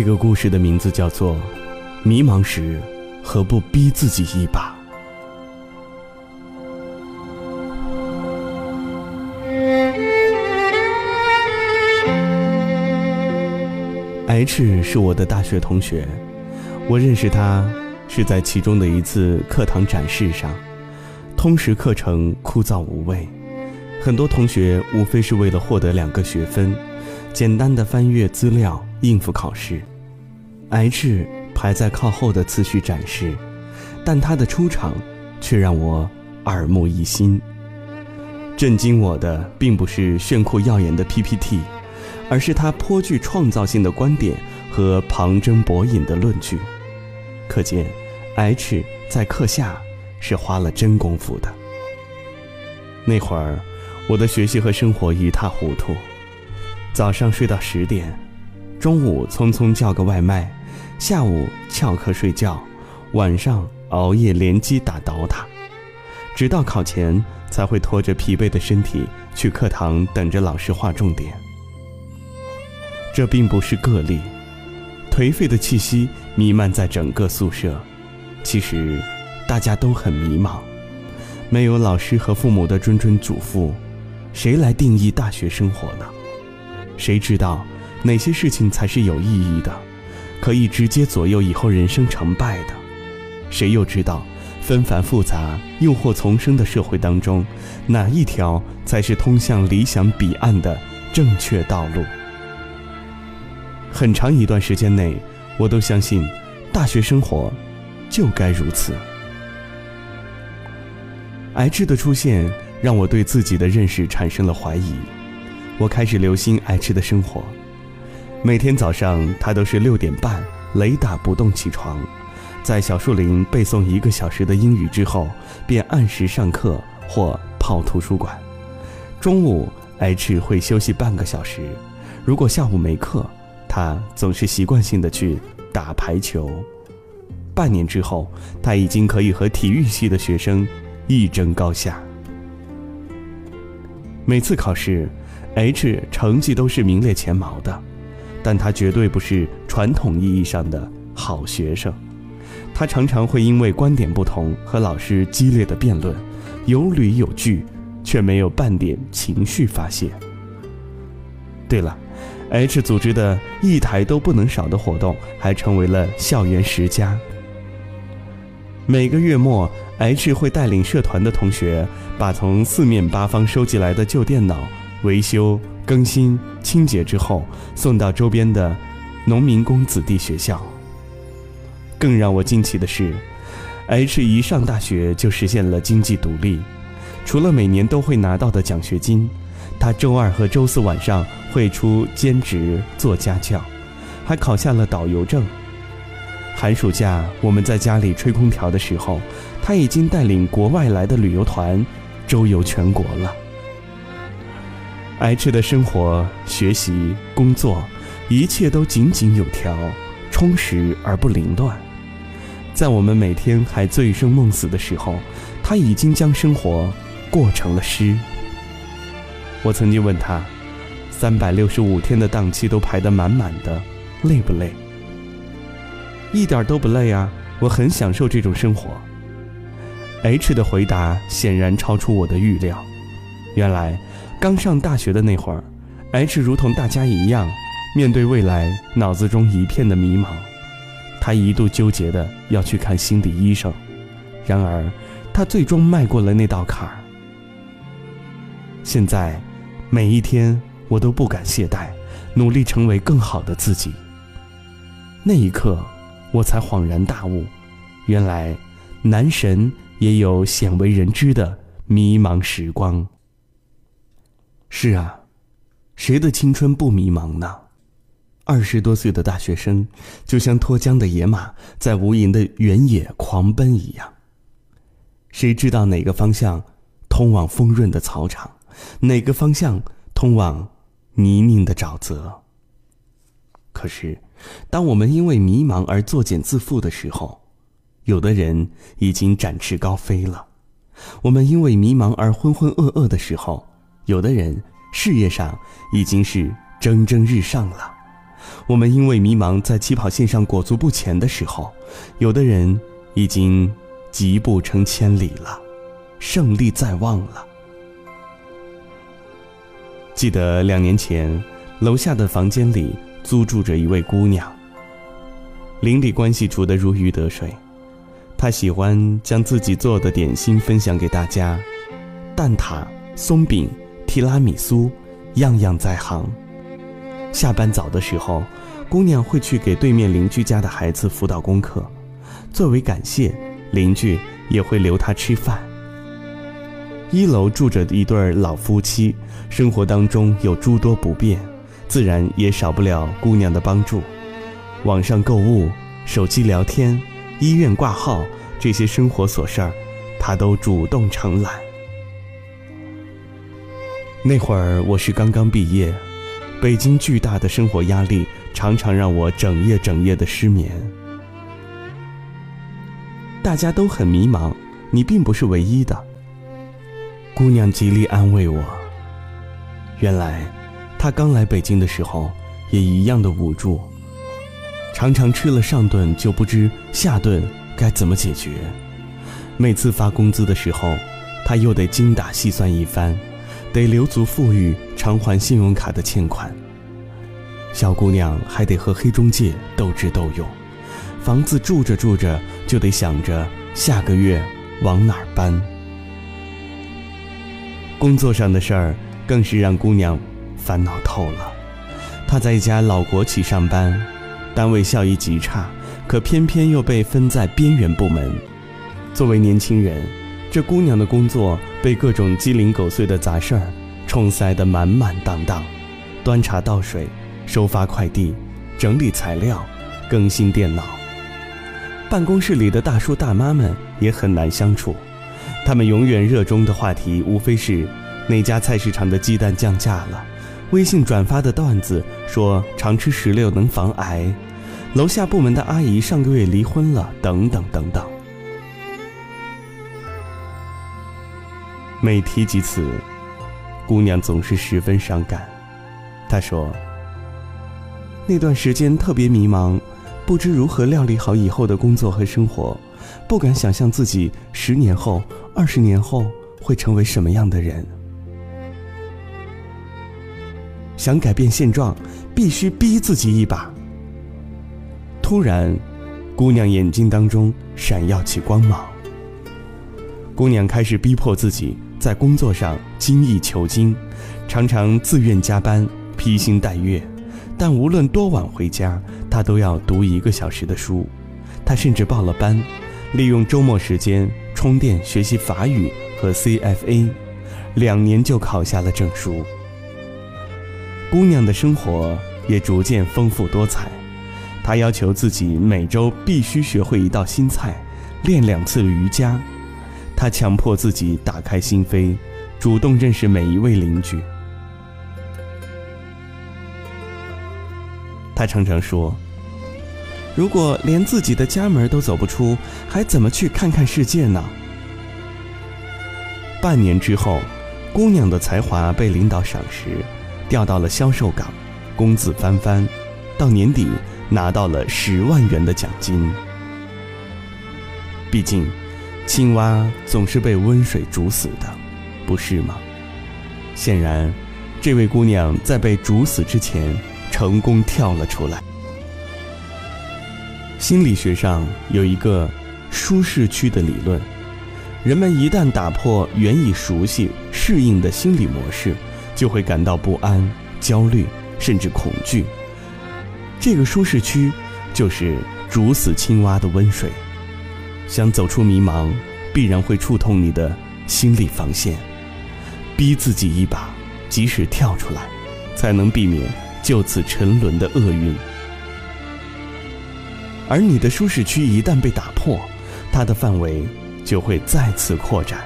这个故事的名字叫做《迷茫时何不逼自己一把》。H 是我的大学同学，我认识他是在其中的一次课堂展示上。通识课程枯燥无味，很多同学无非是为了获得两个学分，简单的翻阅资料应付考试。H 排在靠后的次序展示，但他的出场却让我耳目一新。震惊我的并不是炫酷耀眼的 PPT。而是他颇具创造性的观点和旁征博引的论据，可见，H 在课下是花了真功夫的。那会儿，我的学习和生活一塌糊涂，早上睡到十点，中午匆匆叫个外卖，下午翘课睡觉，晚上熬夜联机打 DOTA，直到考前才会拖着疲惫的身体去课堂等着老师划重点。这并不是个例，颓废的气息弥漫在整个宿舍。其实，大家都很迷茫，没有老师和父母的谆谆嘱咐，谁来定义大学生活呢？谁知道哪些事情才是有意义的，可以直接左右以后人生成败的？谁又知道纷繁复杂、诱惑丛生的社会当中，哪一条才是通向理想彼岸的正确道路？很长一段时间内，我都相信，大学生活就该如此。H 的出现让我对自己的认识产生了怀疑，我开始留心 H 的生活。每天早上，他都是六点半雷打不动起床，在小树林背诵一个小时的英语之后，便按时上课或泡图书馆。中午，H 会休息半个小时，如果下午没课。他总是习惯性的去打排球。半年之后，他已经可以和体育系的学生一争高下。每次考试，H 成绩都是名列前茅的，但他绝对不是传统意义上的好学生。他常常会因为观点不同和老师激烈的辩论，有理有据，却没有半点情绪发泄。对了。H 组织的一台都不能少的活动，还成为了校园十佳。每个月末，H 会带领社团的同学，把从四面八方收集来的旧电脑维修、更新、清洁之后，送到周边的农民工子弟学校。更让我惊奇的是，H 一上大学就实现了经济独立，除了每年都会拿到的奖学金。他周二和周四晚上会出兼职做家教，还考下了导游证。寒暑假我们在家里吹空调的时候，他已经带领国外来的旅游团周游全国了。H 的生活、学习、工作，一切都井井有条，充实而不凌乱。在我们每天还醉生梦死的时候，他已经将生活过成了诗。我曾经问他，三百六十五天的档期都排得满满的，累不累？一点都不累啊，我很享受这种生活。H 的回答显然超出我的预料。原来，刚上大学的那会儿，H 如同大家一样，面对未来，脑子中一片的迷茫。他一度纠结的要去看心理医生，然而，他最终迈过了那道坎儿。现在。每一天，我都不敢懈怠，努力成为更好的自己。那一刻，我才恍然大悟，原来男神也有鲜为人知的迷茫时光。是啊，谁的青春不迷茫呢？二十多岁的大学生，就像脱缰的野马，在无垠的原野狂奔一样。谁知道哪个方向通往丰润的草场？哪个方向通往泥泞的沼泽？可是，当我们因为迷茫而作茧自缚的时候，有的人已经展翅高飞了；我们因为迷茫而浑浑噩噩的时候，有的人事业上已经是蒸蒸日上了；我们因为迷茫在起跑线上裹足不前的时候，有的人已经疾步成千里了，胜利在望了。记得两年前，楼下的房间里租住着一位姑娘，邻里关系处得如鱼得水。她喜欢将自己做的点心分享给大家，蛋挞、松饼、提拉米苏，样样在行。下班早的时候，姑娘会去给对面邻居家的孩子辅导功课。作为感谢，邻居也会留她吃饭。一楼住着一对老夫妻，生活当中有诸多不便，自然也少不了姑娘的帮助。网上购物、手机聊天、医院挂号这些生活琐事儿，她都主动承揽。那会儿我是刚刚毕业。北京巨大的生活压力常常让我整夜整夜的失眠。大家都很迷茫，你并不是唯一的。姑娘极力安慰我。原来，她刚来北京的时候也一样的无助，常常吃了上顿就不知下顿该怎么解决。每次发工资的时候，她又得精打细算一番。得留足富裕偿还信用卡的欠款，小姑娘还得和黑中介斗智斗勇，房子住着住着就得想着下个月往哪儿搬。工作上的事儿更是让姑娘烦恼透了。她在一家老国企上班，单位效益极差，可偏偏又被分在边缘部门。作为年轻人。这姑娘的工作被各种鸡零狗碎的杂事儿冲塞得满满当当，端茶倒水、收发快递、整理材料、更新电脑。办公室里的大叔大妈们也很难相处，他们永远热衷的话题无非是哪家菜市场的鸡蛋降价了，微信转发的段子说常吃石榴能防癌，楼下部门的阿姨上个月离婚了，等等等等。每提及此，姑娘总是十分伤感。她说：“那段时间特别迷茫，不知如何料理好以后的工作和生活，不敢想象自己十年后、二十年后会成为什么样的人。想改变现状，必须逼自己一把。”突然，姑娘眼睛当中闪耀起光芒。姑娘开始逼迫自己。在工作上精益求精，常常自愿加班、披星戴月，但无论多晚回家，他都要读一个小时的书。他甚至报了班，利用周末时间充电学习法语和 CFA，两年就考下了证书。姑娘的生活也逐渐丰富多彩，她要求自己每周必须学会一道新菜，练两次瑜伽。他强迫自己打开心扉，主动认识每一位邻居。他常常说：“如果连自己的家门都走不出，还怎么去看看世界呢？”半年之后，姑娘的才华被领导赏识，调到了销售岗，工资翻番，到年底拿到了十万元的奖金。毕竟。青蛙总是被温水煮死的，不是吗？显然，这位姑娘在被煮死之前，成功跳了出来。心理学上有一个舒适区的理论，人们一旦打破原已熟悉、适应的心理模式，就会感到不安、焦虑，甚至恐惧。这个舒适区，就是煮死青蛙的温水。想走出迷茫，必然会触痛你的心理防线，逼自己一把，即使跳出来，才能避免就此沉沦的厄运。而你的舒适区一旦被打破，它的范围就会再次扩展，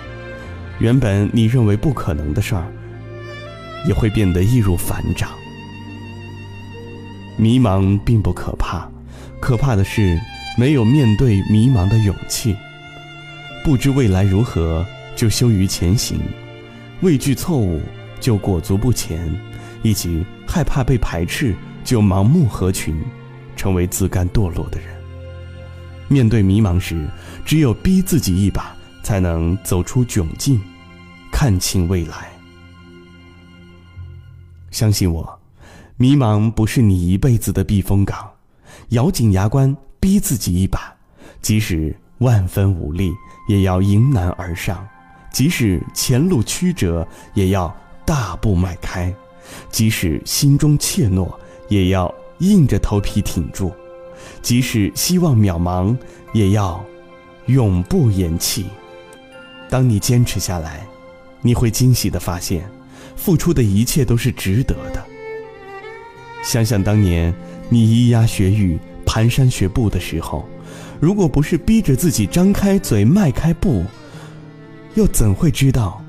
原本你认为不可能的事儿，也会变得易如反掌。迷茫并不可怕，可怕的是。没有面对迷茫的勇气，不知未来如何就羞于前行，畏惧错误就裹足不前，以及害怕被排斥就盲目合群，成为自甘堕落的人。面对迷茫时，只有逼自己一把，才能走出窘境，看清未来。相信我，迷茫不是你一辈子的避风港，咬紧牙关，逼自己一把，即使万分无力，也要迎难而上；即使前路曲折，也要大步迈开。即使心中怯懦，也要硬着头皮挺住；即使希望渺茫，也要永不言弃。当你坚持下来，你会惊喜地发现，付出的一切都是值得的。想想当年你咿呀学语、蹒跚学步的时候，如果不是逼着自己张开嘴、迈开步，又怎会知道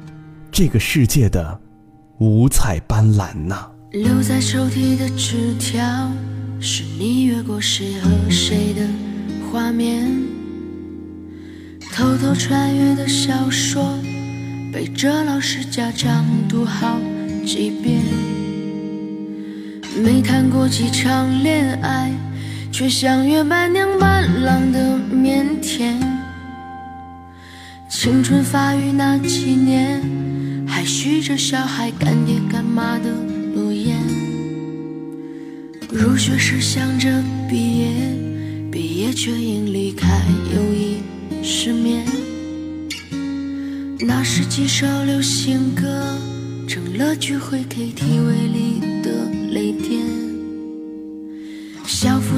这个世界的？五彩斑斓呢！留在抽屉的纸条，是你越过谁和谁的画面。偷偷穿越的小说，背着老师家长读好几遍。没谈过几场恋爱，却像约伴娘伴郎的腼腆。青春发育那几年。还许着小孩干爹干妈的诺言，入学时想着毕业，毕业却因离开友谊失眠。那时几首流行歌成了聚会 KTV 里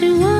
我相信我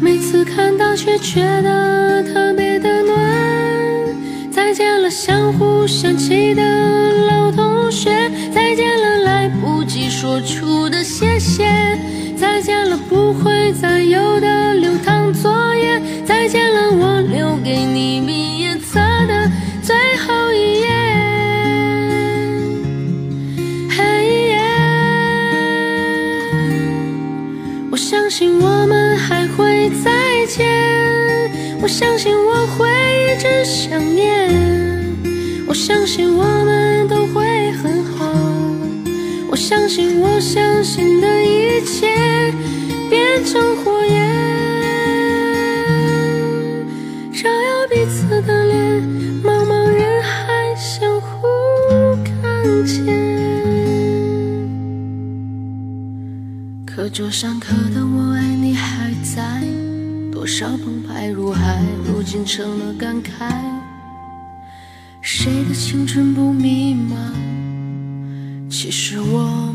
每次看到却觉得特别的暖。再见了，相互嫌弃的老同学。再见了，来不及说出的谢谢。再见了，不会再有的流淌作业。再见了，我留给你毕业我相信我会一直想念。我相信我们都会很好，我相信我相信的一切变成火焰，照耀彼此的脸，茫茫人海相互看见。课桌上刻的我爱，少澎湃如海如今成了感慨。谁的青春不迷茫？其实我